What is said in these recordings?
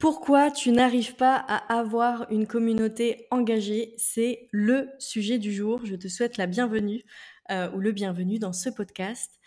Pourquoi tu n'arrives pas à avoir une communauté engagée? C'est le sujet du jour. Je te souhaite la bienvenue euh, ou le bienvenu dans ce podcast.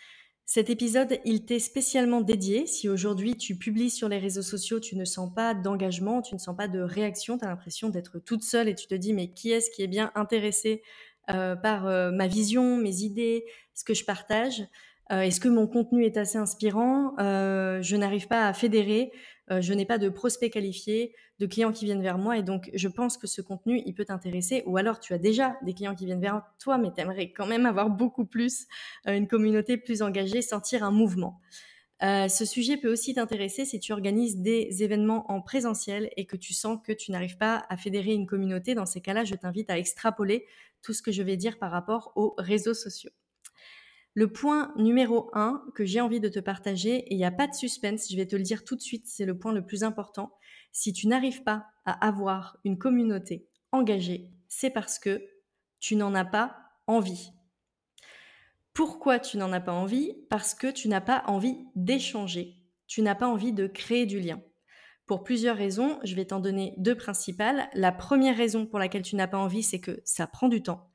Cet épisode, il t'est spécialement dédié. Si aujourd'hui tu publies sur les réseaux sociaux, tu ne sens pas d'engagement, tu ne sens pas de réaction, tu as l'impression d'être toute seule et tu te dis mais qui est-ce qui est bien intéressé euh, par euh, ma vision, mes idées, ce que je partage? Est-ce que mon contenu est assez inspirant? Je n'arrive pas à fédérer euh, je n'ai pas de prospects qualifiés, de clients qui viennent vers moi et donc je pense que ce contenu, il peut t'intéresser ou alors tu as déjà des clients qui viennent vers toi mais tu aimerais quand même avoir beaucoup plus, euh, une communauté plus engagée, sentir un mouvement. Euh, ce sujet peut aussi t'intéresser si tu organises des événements en présentiel et que tu sens que tu n'arrives pas à fédérer une communauté. Dans ces cas-là, je t'invite à extrapoler tout ce que je vais dire par rapport aux réseaux sociaux. Le point numéro un que j'ai envie de te partager, et il n'y a pas de suspense, je vais te le dire tout de suite, c'est le point le plus important. Si tu n'arrives pas à avoir une communauté engagée, c'est parce que tu n'en as pas envie. Pourquoi tu n'en as pas envie? Parce que tu n'as pas envie d'échanger, tu n'as pas envie de créer du lien. Pour plusieurs raisons, je vais t'en donner deux principales. La première raison pour laquelle tu n'as pas envie, c'est que ça prend du temps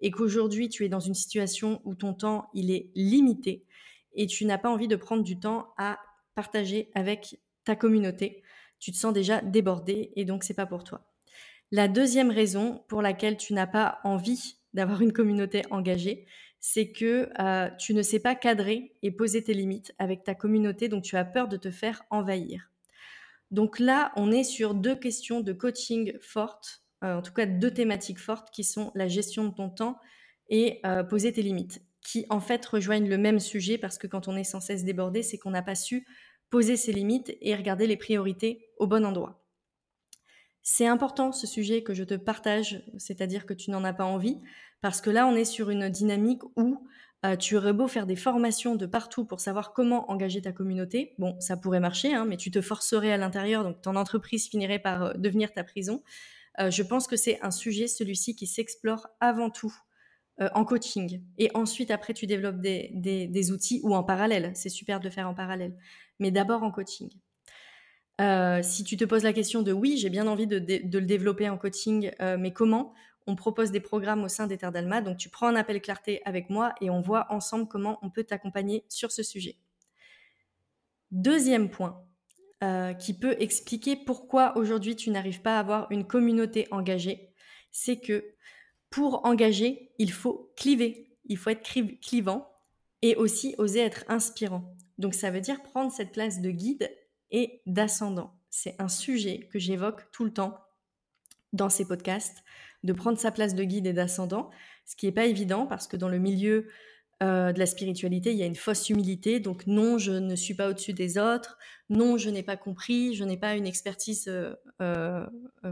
et qu'aujourd'hui tu es dans une situation où ton temps il est limité et tu n'as pas envie de prendre du temps à partager avec ta communauté, tu te sens déjà débordé et donc c'est pas pour toi. La deuxième raison pour laquelle tu n'as pas envie d'avoir une communauté engagée, c'est que euh, tu ne sais pas cadrer et poser tes limites avec ta communauté, donc tu as peur de te faire envahir. Donc là, on est sur deux questions de coaching fortes en tout cas deux thématiques fortes qui sont la gestion de ton temps et euh, poser tes limites, qui en fait rejoignent le même sujet parce que quand on est sans cesse débordé, c'est qu'on n'a pas su poser ses limites et regarder les priorités au bon endroit. C'est important ce sujet que je te partage, c'est-à-dire que tu n'en as pas envie, parce que là on est sur une dynamique où euh, tu aurais beau faire des formations de partout pour savoir comment engager ta communauté. Bon, ça pourrait marcher, hein, mais tu te forcerais à l'intérieur, donc ton entreprise finirait par devenir ta prison. Euh, je pense que c'est un sujet, celui-ci, qui s'explore avant tout euh, en coaching. Et ensuite, après, tu développes des, outils ou en parallèle. C'est super de le faire en parallèle. Mais d'abord en coaching. Euh, si tu te poses la question de oui, j'ai bien envie de, le développer en coaching, mais comment? On propose des programmes au sein d'Eterdalma. Donc, tu prends un appel clarté avec moi et on voit ensemble comment on peut t'accompagner sur ce sujet. Deuxième point, euh, qui peut expliquer pourquoi aujourd'hui tu n'arrives pas à avoir une communauté engagée, c'est que pour engager, il faut cliver, il faut être clivant et aussi oser être inspirant. Donc ça veut dire prendre cette place de guide et d'ascendant. C'est un sujet que j'évoque tout le temps dans ces podcasts, de prendre sa place de guide et d'ascendant, ce qui n'est pas évident parce que dans le milieu euh, de la spiritualité, il y a une fausse humilité. Donc non, je ne suis pas au-dessus des autres. Non, je n'ai pas compris. Je n'ai pas une expertise euh, euh,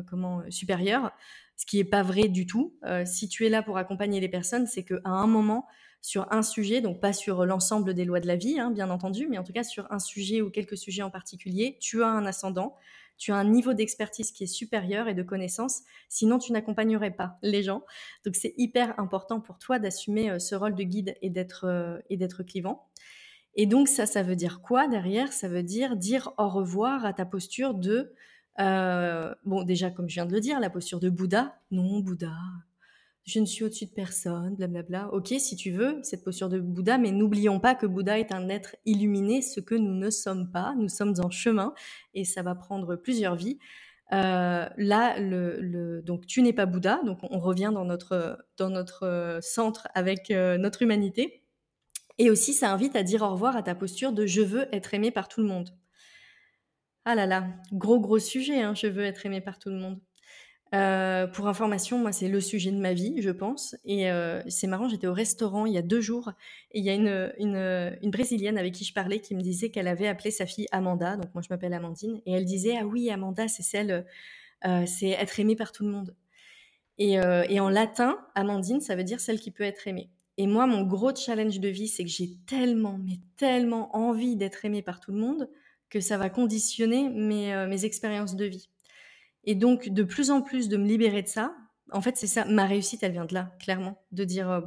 comment supérieure, ce qui n'est pas vrai du tout. si tu es là pour accompagner les personnes, c'est qu'à un moment, sur un sujet, donc pas sur l'ensemble des lois de la vie, hein, bien entendu, mais en tout cas sur un sujet ou quelques sujets en particulier, tu as un ascendant tu as un niveau d'expertise qui est supérieur et de connaissance, sinon tu n'accompagnerais pas les gens. Donc c'est hyper important pour toi d'assumer euh, ce rôle de guide et d'être euh, et d'être clivant. Et donc ça, ça veut dire quoi derrière? Ça veut dire dire au revoir à ta posture de euh, bon déjà comme je viens de le dire, la posture de Bouddha. Non, Bouddha, je ne suis au-dessus de personne, blablabla. Ok, si tu veux, cette posture de Bouddha, mais n'oublions pas que Bouddha est un être illuminé, ce que nous ne sommes pas. Nous sommes en chemin et ça va prendre plusieurs vies. Euh, là, donc tu n'es pas Bouddha, donc on revient dans notre, dans notre euh, centre avec euh, notre humanité. Et aussi, ça invite à dire au revoir à ta posture de je veux être aimé par tout le monde. Ah là là, gros gros sujet, hein, je veux être aimé par tout le monde. Euh, pour information, moi, c'est le sujet de ma vie, je pense. Et euh, c'est marrant, j'étais au restaurant il y a deux jours et il y a une, une, Brésilienne avec qui je parlais qui me disait qu'elle avait appelé sa fille Amanda. Donc moi, je m'appelle Amandine. Et elle disait, ah oui, Amanda, c'est celle, euh, c'est être aimée par tout le monde. Et, et, en latin, Amandine, ça veut dire celle qui peut être aimée. Et moi, mon gros challenge de vie, c'est que j'ai tellement, mais tellement envie d'être aimée par tout le monde que ça va conditionner mes, mes expériences de vie. Et donc, de plus en plus de me libérer de ça, en fait, c'est ça, ma réussite, elle vient de là, clairement. De dire, euh,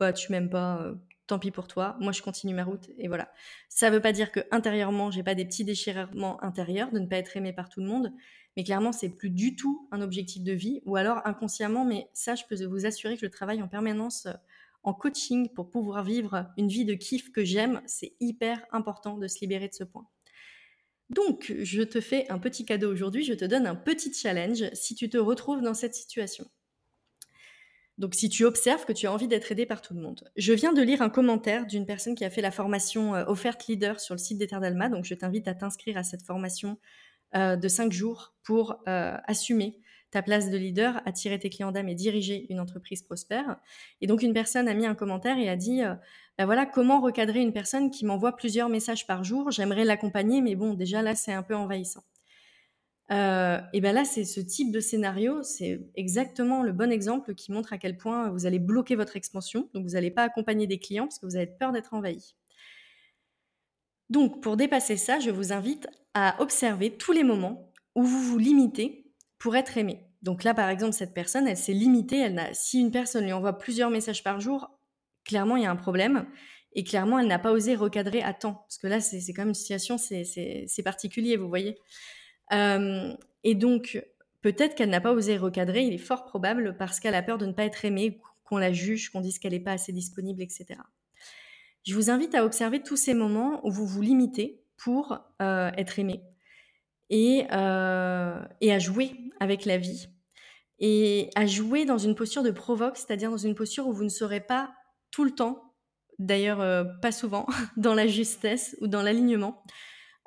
bah, tu m'aimes pas, euh, tant pis pour toi, moi je continue ma route et voilà. Ça ne veut pas dire que intérieurement j'ai pas des petits déchirements intérieurs de ne pas être aimé par tout le monde, mais clairement c'est plus du tout un objectif de vie ou alors inconsciemment, mais ça je peux vous assurer que je travaille en permanence euh, en coaching pour pouvoir vivre une vie de kiff que j'aime, c'est hyper important de se libérer de ce point. Donc, je te fais un petit cadeau aujourd'hui, je te donne un petit challenge si tu te retrouves dans cette situation. Donc si tu observes que tu as envie d'être aidé par tout le monde. Je viens de lire un commentaire d'une personne qui a fait la formation euh, offerte leader sur le site d'Ether d'Alma, donc je t'invite à t'inscrire à cette formation euh, de 5 jours pour euh, assumer ta place de leader, attirer tes clients d'âme et diriger une entreprise prospère. Et donc une personne a mis un commentaire et a dit ben voilà comment recadrer une personne qui m'envoie plusieurs messages par jour? J'aimerais l'accompagner, mais bon déjà là c'est un peu envahissant. Euh, et ben là, c'est ce type de scénario, c'est exactement le bon exemple qui montre à quel point vous allez bloquer votre expansion. Donc, vous n'allez pas accompagner des clients parce que vous avez peur d'être envahi. Donc, pour dépasser ça, je vous invite à observer tous les moments où vous vous limitez pour être aimé. Donc là, par exemple, cette personne, elle s'est limitée. Elle n'a, si une personne lui envoie plusieurs messages par jour, clairement, il y a un problème. Et clairement, elle n'a pas osé recadrer à temps. Parce que là, c'est, quand même une situation, c'est, particulier, vous voyez. Euh, et donc, peut-être qu'elle n'a pas osé recadrer, il est fort probable parce qu'elle a peur de ne pas être aimée, qu'on la juge, qu'on dise qu'elle n'est pas assez disponible, etc. Je vous invite à observer tous ces moments où vous vous limitez pour euh, être aimé et, euh, et à jouer avec la vie et à jouer dans une posture de provoque, c'est-à-dire dans une posture où vous ne serez pas tout le temps, d'ailleurs pas souvent, dans la justesse ou dans l'alignement,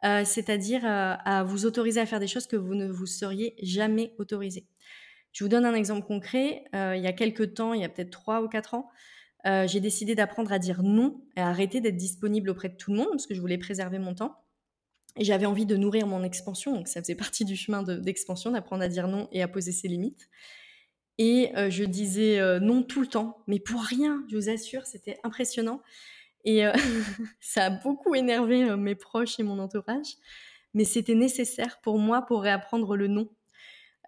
euh, c'est-à-dire euh, à vous autoriser à faire des choses que vous ne vous seriez jamais autorisé. Je vous donne un exemple concret. Euh, il y a quelques temps, il y a peut-être trois ou quatre ans, j'ai décidé d'apprendre à dire non et à arrêter d'être disponible auprès de tout le monde parce que je voulais préserver mon temps. Et j'avais envie de nourrir mon expansion, donc ça faisait partie du chemin d'expansion, d'apprendre à dire non et à poser ses limites. Et je disais non tout le temps, mais pour rien, je vous assure, c'était impressionnant. Et euh, ça a beaucoup énervé euh, mes proches et mon entourage, mais c'était nécessaire pour moi pour réapprendre le non.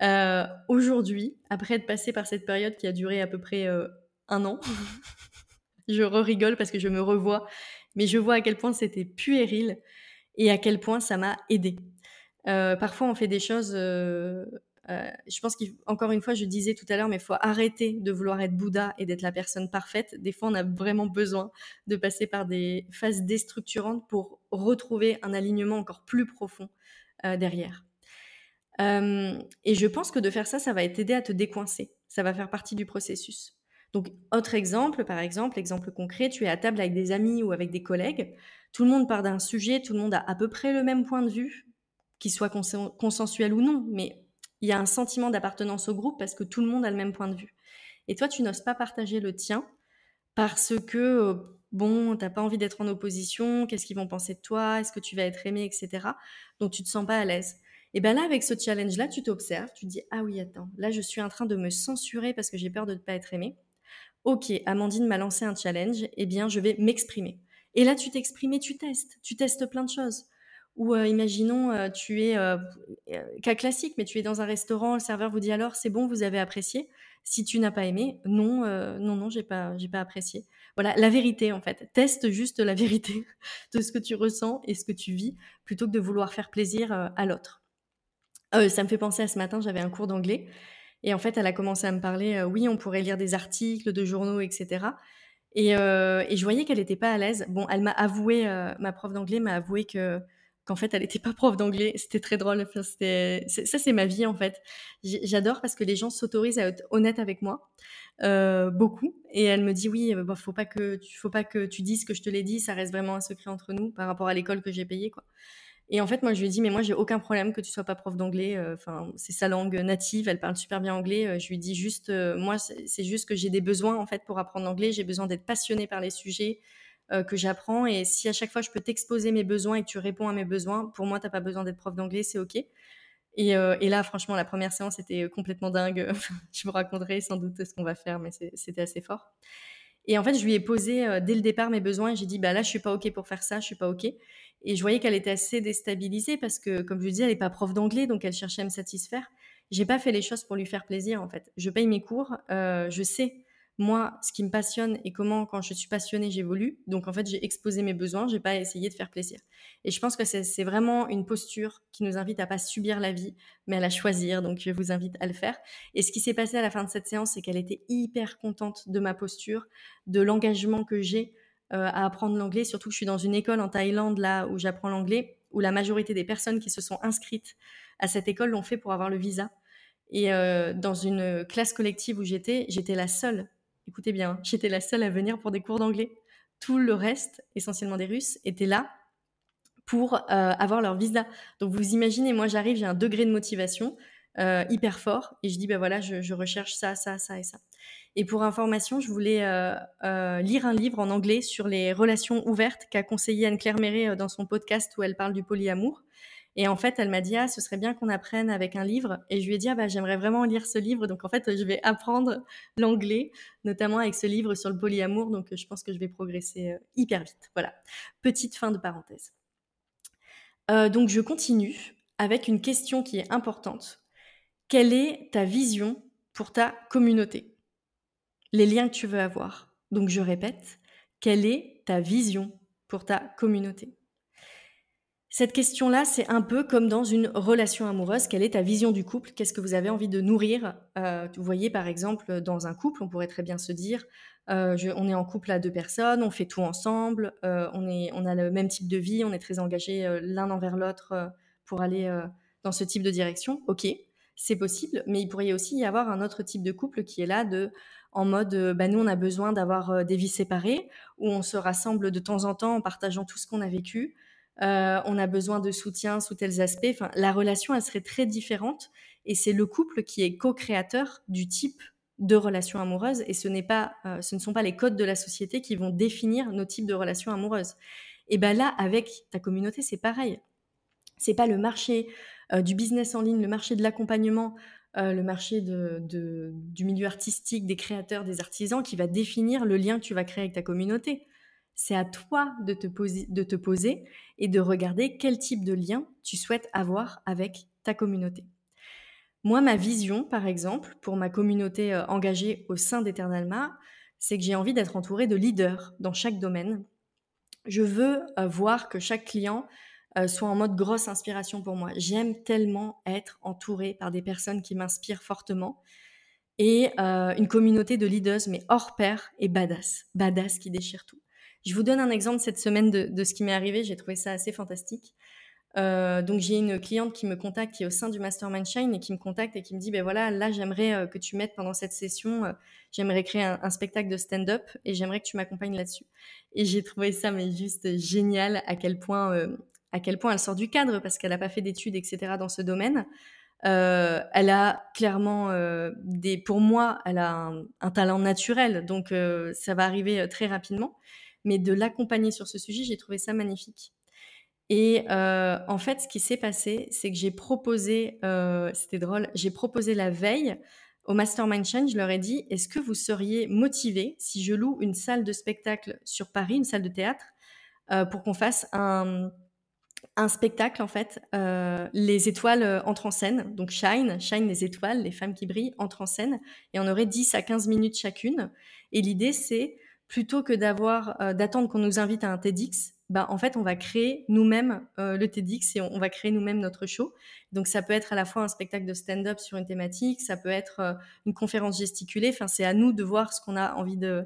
Euh, aujourd'hui, après être passé par cette période qui a duré à peu près un an, je rigole parce que je me revois, mais je vois à quel point c'était puéril et à quel point ça m'a aidé. parfois, on fait des choses euh, je pense qu'encore une fois, je disais tout à l'heure, mais il faut arrêter de vouloir être Bouddha et d'être la personne parfaite. Des fois, on a vraiment besoin de passer par des phases déstructurantes pour retrouver un alignement encore plus profond euh, derrière. Euh, et je pense que de faire ça, ça va t'aider à te décoincer. Ça va faire partie du processus. Donc, autre exemple, par exemple, exemple concret, tu es à table avec des amis ou avec des collègues. Tout le monde part d'un sujet, tout le monde a à peu près le même point de vue, qu'il soit consensuel ou non, mais il y a un sentiment d'appartenance au groupe parce que tout le monde a le même point de vue. Et toi, tu n'oses pas partager le tien parce que, euh, bon, t'as pas envie d'être en opposition, qu'est-ce qu'ils vont penser de toi, est-ce que tu vas être aimé, etc. Donc, tu te sens pas à l'aise. Et bien là, avec ce challenge-là, tu t'observes, tu te dis, ah oui, attends, là, je suis en train de me censurer parce que j'ai peur de ne pas être aimé. Ok, Amandine m'a lancé un challenge, eh bien, je vais m'exprimer. Et là, tu t'exprimes et tu testes. Tu testes plein de choses. Ou euh, imaginons, euh, tu es, euh, cas classique, mais tu es dans un restaurant, le serveur vous dit alors c'est bon, vous avez apprécié. Si tu n'as pas aimé, non, non, non, j'ai pas, j'ai pas apprécié. Voilà, la vérité en fait. Teste juste la vérité de ce que tu ressens et ce que tu vis, plutôt que de vouloir faire plaisir à l'autre. ça me fait penser à ce matin, j'avais un cours d'anglais. Et en fait, elle a commencé à me parler, oui, on pourrait lire des articles de journaux, etc. Et, et je voyais qu'elle n'était pas à l'aise. Bon, elle m'a avoué, ma prof d'anglais m'a avoué que qu'en fait elle n'était pas prof d'anglais. C'était très drôle. ça c'est ma vie en fait. J'adore parce que les gens s'autorisent à être honnêtes avec moi. Euh, beaucoup et elle me dit oui bah, faut pas que tu faut pas que tu dises que je te l'ai dit ça reste vraiment un secret entre nous par rapport à l'école que j'ai payée quoi et en fait moi je lui ai dit mais moi j'ai aucun problème que tu sois pas prof d'anglais euh, enfin c'est sa langue native elle parle super bien anglais euh, je lui dis juste moi c'est juste que j'ai des besoins en fait pour apprendre l'anglais j'ai besoin d'être passionnée par les sujets euh, que j'apprends. Et si à chaque fois je peux t'exposer mes besoins et que tu réponds à mes besoins, pour moi, tu n'as pas besoin d'être prof d'anglais, c'est OK. Et, euh, là, franchement, la première séance était complètement dingue. je vous raconterai sans doute ce qu'on va faire, mais c'était assez fort. Et en fait, je lui ai posé euh, dès le départ mes besoins j'ai dit, bah là, je suis pas OK pour faire ça, je suis pas OK. Et je voyais qu'elle était assez déstabilisée parce que, comme je vous disais, elle n'est pas prof d'anglais, donc elle cherchait à me satisfaire. J'ai pas fait les choses pour lui faire plaisir, en fait. Je paye mes cours, je sais moi, ce qui me passionne et comment, quand je suis passionnée, j'évolue. Donc, en fait, j'ai exposé mes besoins, j'ai pas essayé de faire plaisir. Et je pense que c'est vraiment une posture qui nous invite à pas subir la vie, mais à la choisir. Donc, je vous invite à le faire. Et ce qui s'est passé à la fin de cette séance, c'est qu'elle était hyper contente de ma posture, de l'engagement que j'ai euh, à apprendre l'anglais. Surtout que je suis dans une école en Thaïlande, là où j'apprends l'anglais, où la majorité des personnes qui se sont inscrites à cette école l'ont fait pour avoir le visa. Et euh, dans une classe collective où j'étais, j'étais la seule écoutez bien, j'étais la seule à venir pour des cours d'anglais. Tout le reste, essentiellement des Russes, étaient là pour euh, avoir leur visa. Donc vous imaginez, moi j'arrive, j'ai un degré de motivation euh, hyper fort et je dis, ben voilà, je, recherche ça, ça, ça et ça. Et pour information, je voulais euh, lire un livre en anglais sur les relations ouvertes qu'a conseillé Anne-Claire Méret dans son podcast où elle parle du polyamour. Et en fait, elle m'a dit, ah, ce serait bien qu'on apprenne avec un livre. Et je lui ai dit, ah, bah, j'aimerais vraiment lire ce livre. Donc, en fait, je vais apprendre l'anglais, notamment avec ce livre sur le polyamour. Donc, je pense que je vais progresser euh, hyper vite. Voilà. Petite fin de parenthèse. Euh, donc, je continue avec une question qui est importante. Quelle est ta vision pour ta communauté? Les liens que tu veux avoir. Donc, je répète, quelle est ta vision pour ta communauté? Cette question-là, c'est un peu comme dans une relation amoureuse. Quelle est ta vision du couple? Qu'est-ce que vous avez envie de nourrir? Euh, Vous voyez, par exemple, dans un couple, on pourrait très bien se dire, euh, on est en couple à deux personnes, on fait tout ensemble, euh, on, est, on a le même type de vie, on est très engagés l'un envers l'autre pour aller dans ce type de direction. Ok, c'est possible, mais il pourrait aussi y avoir un autre type de couple qui est là de en mode, bah, nous, on a besoin d'avoir des vies séparées, où on se rassemble de temps en temps en partageant tout ce qu'on a vécu, euh, on a besoin de soutien sous tels aspects. Enfin, la relation, elle serait très différente. Et c'est le couple qui est co-créateur du type de relation amoureuse. Et ce, n'est pas, euh, ce ne sont pas les codes de la société qui vont définir nos types de relations amoureuses. Et ben là, avec ta communauté, c'est pareil. C'est pas le marché euh, du business en ligne, le marché de l'accompagnement, le marché du milieu artistique, des créateurs, des artisans qui va définir le lien que tu vas créer avec ta communauté. C'est à toi de te, poser, de te poser et de regarder quel type de lien tu souhaites avoir avec ta communauté. Moi, ma vision, par exemple, pour ma communauté euh, engagée au sein d'Eternalma, c'est que j'ai envie d'être entourée de leaders dans chaque domaine. Je veux euh, voir que chaque client euh, soit en mode grosse inspiration pour moi. J'aime tellement être entourée par des personnes qui m'inspirent fortement et une communauté de leaders, mais hors pair et badass. Badass qui déchire tout. Je vous donne un exemple cette semaine de, ce qui m'est arrivé. J'ai trouvé ça assez fantastique. Euh, donc j'ai une cliente qui me contacte, qui est au sein du Mastermind Shine et qui me contacte et qui me dit, ben voilà, là j'aimerais euh, que tu mettes pendant cette session, euh, j'aimerais créer un, spectacle de stand-up et j'aimerais que tu m'accompagnes là-dessus. Et j'ai trouvé ça mais juste génial à quel point, à quel point elle sort du cadre parce qu'elle n'a pas fait d'études, etc. dans ce domaine. elle a clairement des, pour moi, elle a un, talent naturel, donc ça va arriver très rapidement mais de l'accompagner sur ce sujet, j'ai trouvé ça magnifique. Et euh, en fait, ce qui s'est passé, c'est que j'ai proposé, euh, c'était drôle, j'ai proposé la veille au Mastermind Change, je leur ai dit, est-ce que vous seriez motivé si je loue une salle de spectacle sur Paris, une salle de théâtre, euh, pour qu'on fasse un, un, spectacle, en fait, les étoiles entrent en scène, donc Shine, Shine les étoiles, les femmes qui brillent, entrent en scène, et on aurait 10 à 15 minutes chacune. Et l'idée, c'est plutôt que d'avoir euh, d'attendre qu'on nous invite à un TEDx, bah, en fait, on va créer nous-mêmes euh, le TEDx et on, va créer nous-mêmes notre show. Donc, ça peut être à la fois un spectacle de stand-up sur une thématique, ça peut être euh, une conférence gesticulée. Enfin, c'est à nous de voir ce qu'on a envie de,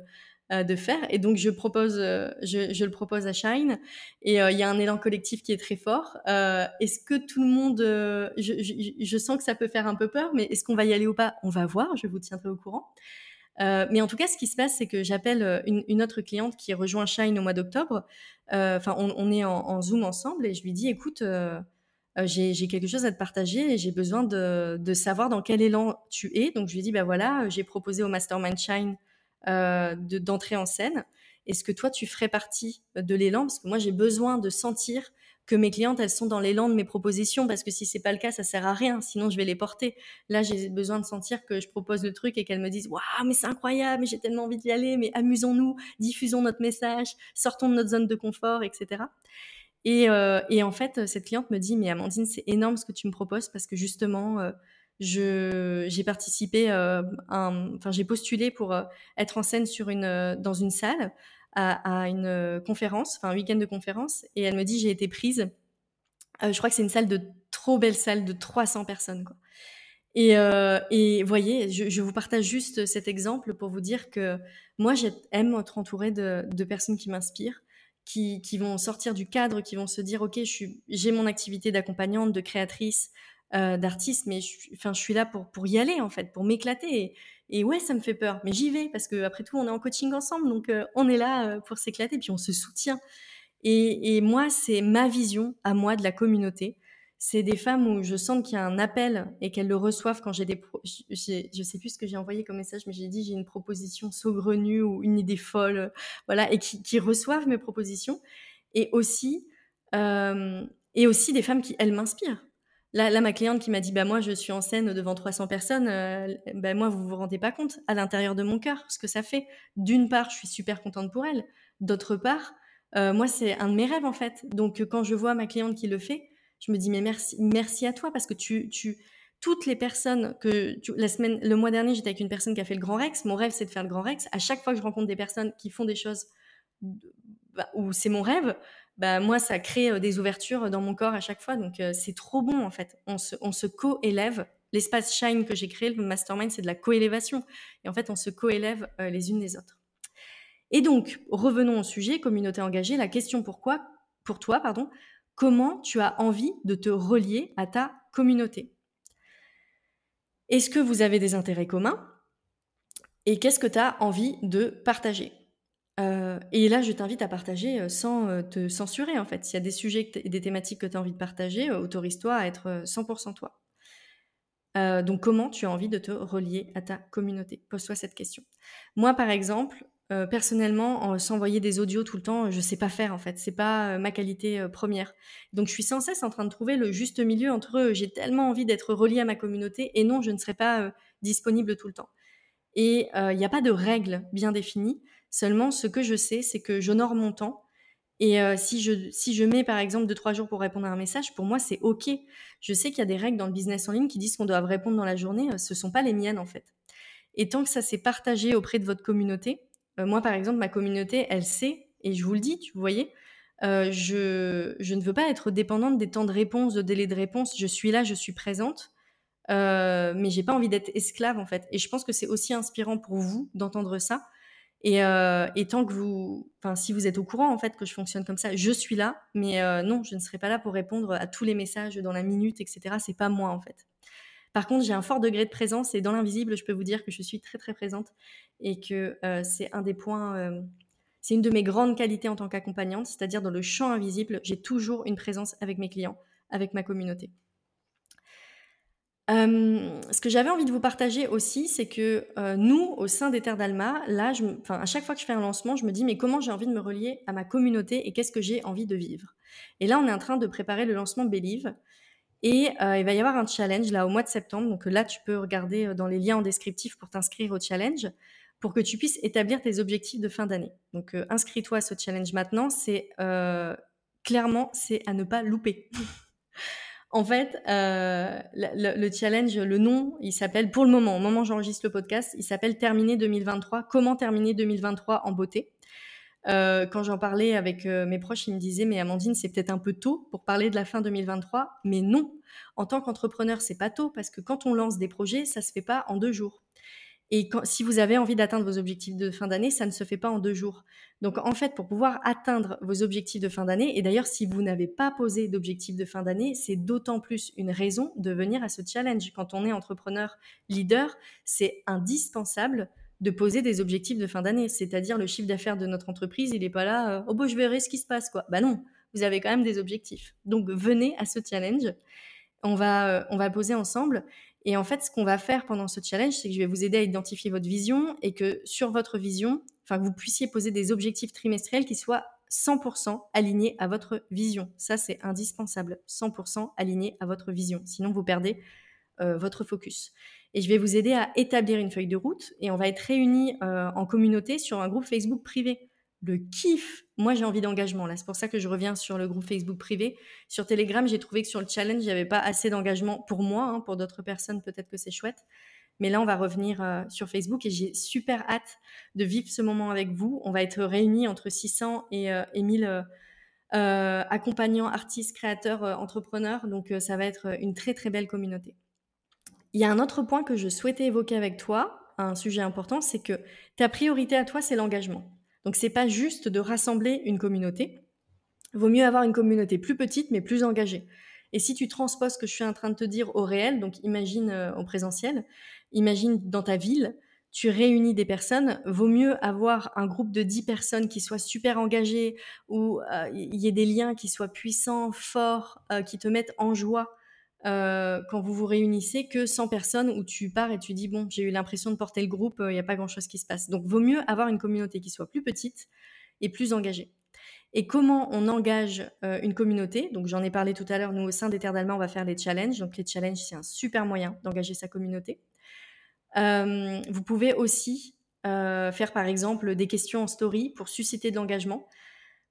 de faire. Et donc, je propose, je, je, le propose à Shine. Et il y a un élan collectif qui est très fort. est-ce que tout le monde, je, sens que ça peut faire un peu peur, mais est-ce qu'on va y aller ou pas? On va voir. Je vous tiendrai au courant. Euh, mais en tout cas, ce qui se passe, c'est que j'appelle euh, une, autre cliente qui rejoint Shine au mois d'octobre. Euh, enfin, on, est en, Zoom ensemble et je lui dis, écoute, j'ai quelque chose à te partager et j'ai besoin de, savoir dans quel élan tu es. Donc, je lui dis, bah voilà, j'ai proposé au Mastermind Shine d'entrer en scène. Est-ce que toi, tu ferais partie de l'élan? Parce que moi, j'ai besoin de sentir que mes clientes, elles sont dans l'élan de mes propositions, parce que si c'est pas le cas, ça sert à rien, sinon je vais les porter. Là, j'ai besoin de sentir que je propose le truc et qu'elles me disent, waouh, mais c'est incroyable, j'ai tellement envie d'y aller, mais amusons-nous, diffusons notre message, sortons de notre zone de confort, etc. Et, euh, et en fait, cette cliente me dit, mais Amandine, c'est énorme ce que tu me proposes, parce que justement, euh, j'ai participé, enfin j'ai postulé pour être en scène sur une, dans une salle à, une conférence, enfin un week-end de conférence, et elle me dit j'ai été prise. je crois que c'est une salle de trop belle salle de 300 personnes quoi. Et, euh, et voyez, je, vous partage juste cet exemple pour vous dire que moi, j'aime être entourée de, de personnes qui m'inspirent, qui, qui, vont sortir du cadre, qui vont se dire, OK, j'ai mon activité d'accompagnante, de créatrice, euh, d'artiste, mais je, enfin, je suis là pour, pour y aller, en fait, pour m'éclater. Et, ouais, ça me fait peur, mais j'y vais parce que après tout, on est en coaching ensemble, donc euh, on est là euh, pour s'éclater, puis on se soutient. Et, et moi, c'est ma vision à moi de la communauté c'est des femmes où je sens qu'il y a un appel et qu'elles le reçoivent quand j'ai des... Pro... Je sais plus ce que j'ai envoyé comme message, mais j'ai dit j'ai une proposition saugrenue ou une idée folle, voilà, et qui, reçoivent mes propositions. Et aussi, euh, et aussi des femmes qui, elles, m'inspirent. Là, ma cliente qui m'a dit, bah moi, je suis en scène devant 300 personnes, euh, bah moi, vous vous rendez pas compte à l'intérieur de mon cœur ce que ça fait. D'une part, je suis super contente pour elle. D'autre part, euh, moi, c'est un de mes rêves en fait. Donc, quand je vois ma cliente qui le fait, je me dis mais merci, merci à toi parce que tu, tu toutes les personnes que la semaine, le mois dernier, j'étais avec une personne qui a fait le Grand Rex. Mon rêve, c'est de faire le Grand Rex. À chaque fois que je rencontre des personnes qui font des choses bah, où c'est mon rêve, bah moi, ça crée euh, des ouvertures dans mon corps à chaque fois. Donc euh, c'est trop bon en fait. On se, on co-élève. L'espace Shine que j'ai créé, le Mastermind, c'est de la co-élévation. Et en fait, on se co-élève euh, les unes les autres. Et donc, revenons au sujet, communauté engagée. La question pourquoi, pour toi, pardon, comment tu as envie de te relier à ta communauté? Est-ce que vous avez des intérêts communs? Et qu'est-ce que tu as envie de partager? Euh, Et là, je t'invite à partager euh, sans euh, te censurer, en fait. S'il y a des sujets et des thématiques que tu as envie de partager, autorise-toi à être 100% toi. donc, comment tu as envie de te relier à ta communauté? Pose-toi cette question. Moi, par exemple, personnellement, s'envoyer des audios tout le temps, je sais pas faire en fait. C'est pas ma qualité première. Donc, je suis sans cesse en train de trouver le juste milieu entre j'ai tellement envie d'être relié à ma communauté et non, je ne serai pas disponible tout le temps. Et il n'y a pas de règle bien définie. Seulement, ce que je sais, c'est que j'honore mon temps. Et si, je, si je mets par exemple 2-3 jours pour répondre à un message, pour moi c'est OK. Je sais qu'il y a des règles dans le business en ligne qui disent qu'on doit répondre dans la journée. Ce ne sont pas les miennes en fait. Et tant que ça s'est partagé auprès de votre communauté, euh, moi, par exemple, ma communauté, elle sait, et je vous le dis, tu voyez, euh, je, je, ne veux pas être dépendante des temps de réponse, de délai de réponse. Je suis là, je suis présente, euh, mais j'ai pas envie d'être esclave en fait. Et je pense que c'est aussi inspirant pour vous d'entendre ça. Et, euh, et, tant que vous, enfin, si vous êtes au courant en fait que je fonctionne comme ça, je suis là, mais non, je ne serai pas là pour répondre à tous les messages dans la minute, etc. C'est pas moi en fait. Par contre, j'ai un fort degré de présence et dans l'invisible, je peux vous dire que je suis très très présente et que euh, c'est un des points, euh, c'est une de mes grandes qualités en tant qu'accompagnante, c'est-à-dire dans le champ invisible, j'ai toujours une présence avec mes clients, avec ma communauté. Euh, ce que j'avais envie de vous partager aussi, c'est que nous, au sein des Terres d'Alma, là, à chaque fois que je fais un lancement, je me dis mais comment j'ai envie de me relier à ma communauté et qu'est-ce que j'ai envie de vivre? Et là, on est en train de préparer le lancement Believe. Et euh, il va y avoir un challenge là au mois de septembre. Donc là, tu peux regarder euh, dans les liens en descriptif pour t'inscrire au challenge pour que tu puisses établir tes objectifs de fin d'année. Donc euh, inscris-toi à ce challenge maintenant. C'est clairement c'est à ne pas louper. en fait, le, le, challenge, le nom, il s'appelle pour le moment, au moment où j'enregistre le podcast, il s'appelle Terminer 2023. Comment terminer 2023 en beauté euh, quand j'en parlais avec euh, mes proches, ils me disaient mais Amandine, c'est peut-être un peu tôt pour parler de la fin 2023. Mais non, en tant qu'entrepreneur, c'est pas tôt parce que quand on lance des projets, ça se fait pas en deux jours. Et si vous avez envie d'atteindre vos objectifs de fin d'année, ça ne se fait pas en deux jours. Donc en fait, pour pouvoir atteindre vos objectifs de fin d'année, et d'ailleurs si vous n'avez pas posé d'objectifs de fin d'année, c'est d'autant plus une raison de venir à ce challenge. Quand on est entrepreneur leader, c'est indispensable de poser des objectifs de fin d'année. C'est-à-dire le chiffre d'affaires de notre entreprise, il n'est pas là, euh, oh bon, je verrai ce qui se passe, quoi. Bah non, vous avez quand même des objectifs. Donc venez à ce challenge. On va, euh, on va poser ensemble. Et en fait, ce qu'on va faire pendant ce challenge, c'est que je vais vous aider à identifier votre vision et que sur votre vision, enfin, que vous puissiez poser des objectifs trimestriels qui soient 100% alignés à votre vision. Ça, c'est indispensable. 100% alignés à votre vision. Sinon, vous perdez euh, votre focus et je vais vous aider à établir une feuille de route et on va être réunis euh, en communauté sur un groupe Facebook privé. Le kiff. Moi, j'ai envie d'engagement. Là, c'est pour ça que je reviens sur le groupe Facebook privé. Sur Telegram, j'ai trouvé que sur le challenge, avait pas assez d'engagement pour moi. Hein. pour d'autres personnes, peut-être que c'est chouette. Mais là, on va revenir euh, sur Facebook et j'ai super hâte de vivre ce moment avec vous. On va être réunis entre 600 et, 1000 euh, euh, accompagnants, artistes, créateurs, entrepreneurs. Donc, ça va être une très, très belle communauté. Il y a un autre point que je souhaitais évoquer avec toi, un sujet important, c'est que ta priorité à toi, c'est l'engagement. Donc c'est pas juste de rassembler une communauté. Vaut mieux avoir une communauté plus petite mais plus engagée. Et si tu transposes ce que je suis en train de te dire au réel, donc imagine euh, au présentiel, imagine dans ta ville, tu réunis des personnes, vaut mieux avoir un groupe de 10 personnes qui soient super engagées, où euh, il y ait des liens qui soient puissants, forts, euh, qui te mettent en joie euh, quand vous vous réunissez que 100 personnes où tu pars et tu dis bon j'ai eu l'impression de porter le groupe, il n'y a pas grand chose qui se passe. Donc vaut mieux avoir une communauté qui soit plus petite et plus engagée. Et comment on engage euh, une communauté? Donc j'en ai parlé tout à l'heure, nous au sein des on va faire des challenges. Donc les challenges c'est un super moyen d'engager sa communauté. Euh, vous pouvez aussi faire par exemple des questions en story pour susciter de l'engagement.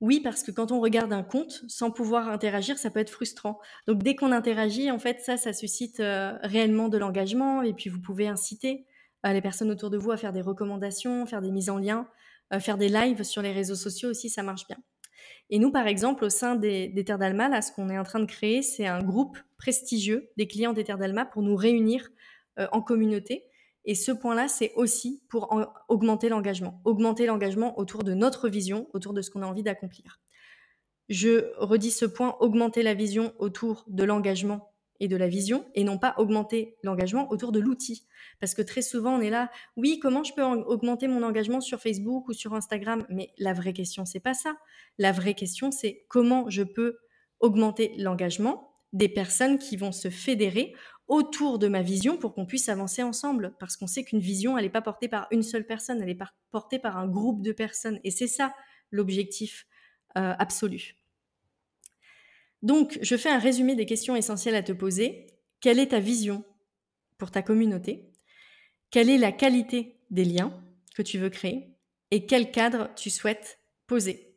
Oui, parce que quand on regarde un compte sans pouvoir interagir, ça peut être frustrant. Donc dès qu'on interagit, en fait, ça, ça suscite euh, réellement de l'engagement et puis vous pouvez inciter euh, les personnes autour de vous à faire des recommandations, faire des mises en lien, euh, faire des lives sur les réseaux sociaux aussi, ça marche bien. Et nous, par exemple, au sein des, des Terres d'Alma, là, ce qu'on est en train de créer, c'est un groupe prestigieux des clients des Terres d'Alma pour nous réunir en communauté et ce point-là, c'est aussi pour augmenter l'engagement, augmenter l'engagement autour de notre vision, autour de ce qu'on a envie d'accomplir. Je redis ce point, augmenter la vision autour de l'engagement et de la vision, et non pas augmenter l'engagement autour de l'outil. Parce que très souvent, on est là, oui, comment je peux augmenter mon engagement sur Facebook ou sur Instagram? Mais la vraie question, c'est pas ça. La vraie question, c'est comment je peux augmenter l'engagement des personnes qui vont se fédérer autour de ma vision pour qu'on puisse avancer ensemble. Parce qu'on sait qu'une vision, elle n'est pas portée par une seule personne, elle est portée par un groupe de personnes. Et c'est ça l'objectif euh, absolu. Donc, je fais un résumé des questions essentielles à te poser. Quelle est ta vision pour ta communauté? Quelle est la qualité des liens que tu veux créer? Et quel cadre tu souhaites poser?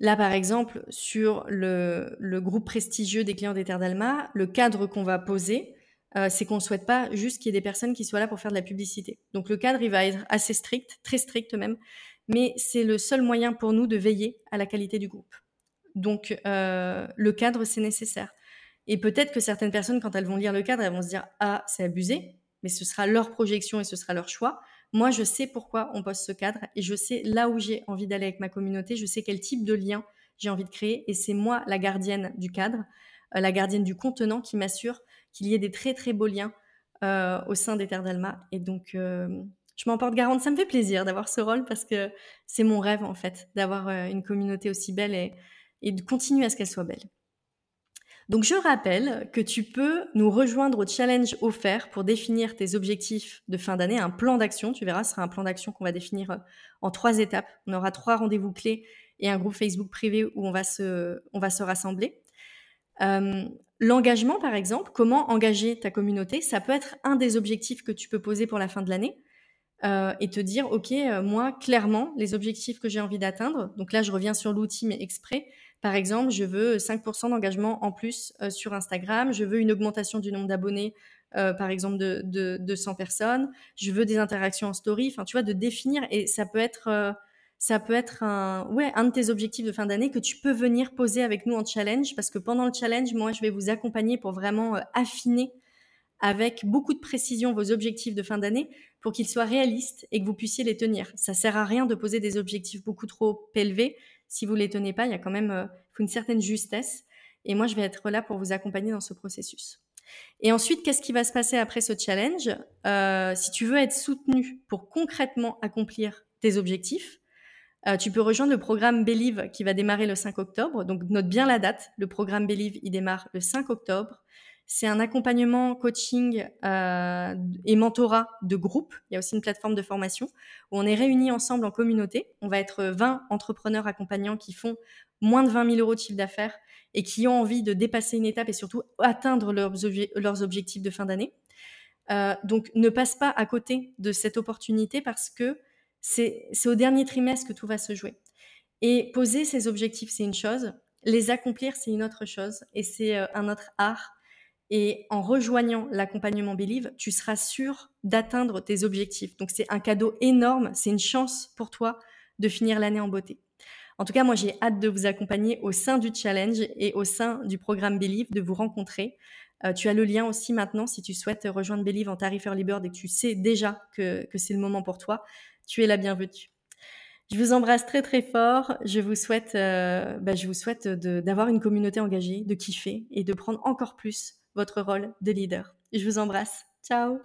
Là, par exemple, sur le, groupe prestigieux des clients des le cadre qu'on va poser, euh, c'est qu'on ne souhaite pas juste qu'il y ait des personnes qui soient là pour faire de la publicité. Donc le cadre, il va être assez strict, très strict même, mais c'est le seul moyen pour nous de veiller à la qualité du groupe. Donc euh, le cadre, c'est nécessaire. Et peut-être que certaines personnes, quand elles vont lire le cadre, elles vont se dire Ah, c'est abusé, mais ce sera leur projection et ce sera leur choix. Moi, je sais pourquoi on pose ce cadre et je sais là où j'ai envie d'aller avec ma communauté. Je sais quel type de lien j'ai envie de créer et c'est moi la gardienne du cadre, euh, la gardienne du contenant qui m'assure qu'il y ait des très très beaux liens euh, au sein des Terres d'Alma. Et donc, euh, je m'en porte garante. Ça me fait plaisir d'avoir ce rôle parce que c'est mon rêve en fait, d'avoir une communauté aussi belle et de continuer à ce qu'elle soit belle. Donc je rappelle que tu peux nous rejoindre au challenge offert pour définir tes objectifs de fin d'année, un plan d'action. Tu verras, ce sera un plan d'action qu'on va définir euh, en trois étapes. On aura trois rendez-vous clés et un groupe Facebook privé où on va se, on va se rassembler. Euh, l'engagement, par exemple, comment engager ta communauté, ça peut être un des objectifs que tu peux poser pour la fin de l'année. Euh, et te dire, OK, moi, clairement, les objectifs que j'ai envie d'atteindre, donc là, je reviens sur l'outil, mais exprès, par exemple, je veux 5% d'engagement en plus euh, sur Instagram, je veux une augmentation du nombre d'abonnés, euh, par exemple, de, de, 100 personnes, je veux des interactions en story, enfin, tu vois, de définir, et ça peut être, euh, ça peut être un, ouais, un de tes objectifs de fin d'année que tu peux venir poser avec nous en challenge, parce que pendant le challenge, moi, je vais vous accompagner pour vraiment affiner avec beaucoup de précision vos objectifs de fin d'année pour qu'ils soient réalistes et que vous puissiez les tenir. Ça sert à rien de poser des objectifs beaucoup trop élevés si vous les tenez pas, il y a quand même euh, une certaine justesse. Et moi, je vais être là pour vous accompagner dans ce processus. Et ensuite, qu'est-ce qui va se passer après ce challenge? Euh, Si tu veux être soutenu pour concrètement accomplir tes objectifs, euh, tu peux rejoindre le programme Believe qui va démarrer le 5 octobre. Donc, note bien la date. Le programme Believe, il démarre le 5 octobre. C'est un accompagnement, coaching euh, et mentorat de groupe. Il y a aussi une plateforme de formation où on est réunis ensemble en communauté. On va être 20 entrepreneurs accompagnants qui font moins de 20 000 euros de chiffre d'affaires et qui ont envie de dépasser une étape et surtout atteindre leurs, objectifs de fin d'année. Euh, donc ne passe pas à côté de cette opportunité parce que C'est au dernier trimestre que tout va se jouer. Et poser ses objectifs, c'est une chose. Les accomplir, c'est une autre chose. Et c'est euh, un autre art. Et en rejoignant l'accompagnement Believe, tu seras sûr d'atteindre tes objectifs. Donc c'est un cadeau énorme, c'est une chance pour toi de finir l'année en beauté. En tout cas, moi j'ai hâte de vous accompagner au sein du challenge et au sein du programme Believe, de vous rencontrer. Euh, tu as le lien aussi maintenant si tu souhaites rejoindre Believe en tarif Early Bird et que tu sais déjà que, c'est le moment pour toi. Tu es la bienvenue. Je vous embrasse très très fort. Je vous souhaite, euh, bah, je vous souhaite d'avoir une communauté engagée, de kiffer et de prendre encore plus votre rôle de leader. Je vous embrasse. Ciao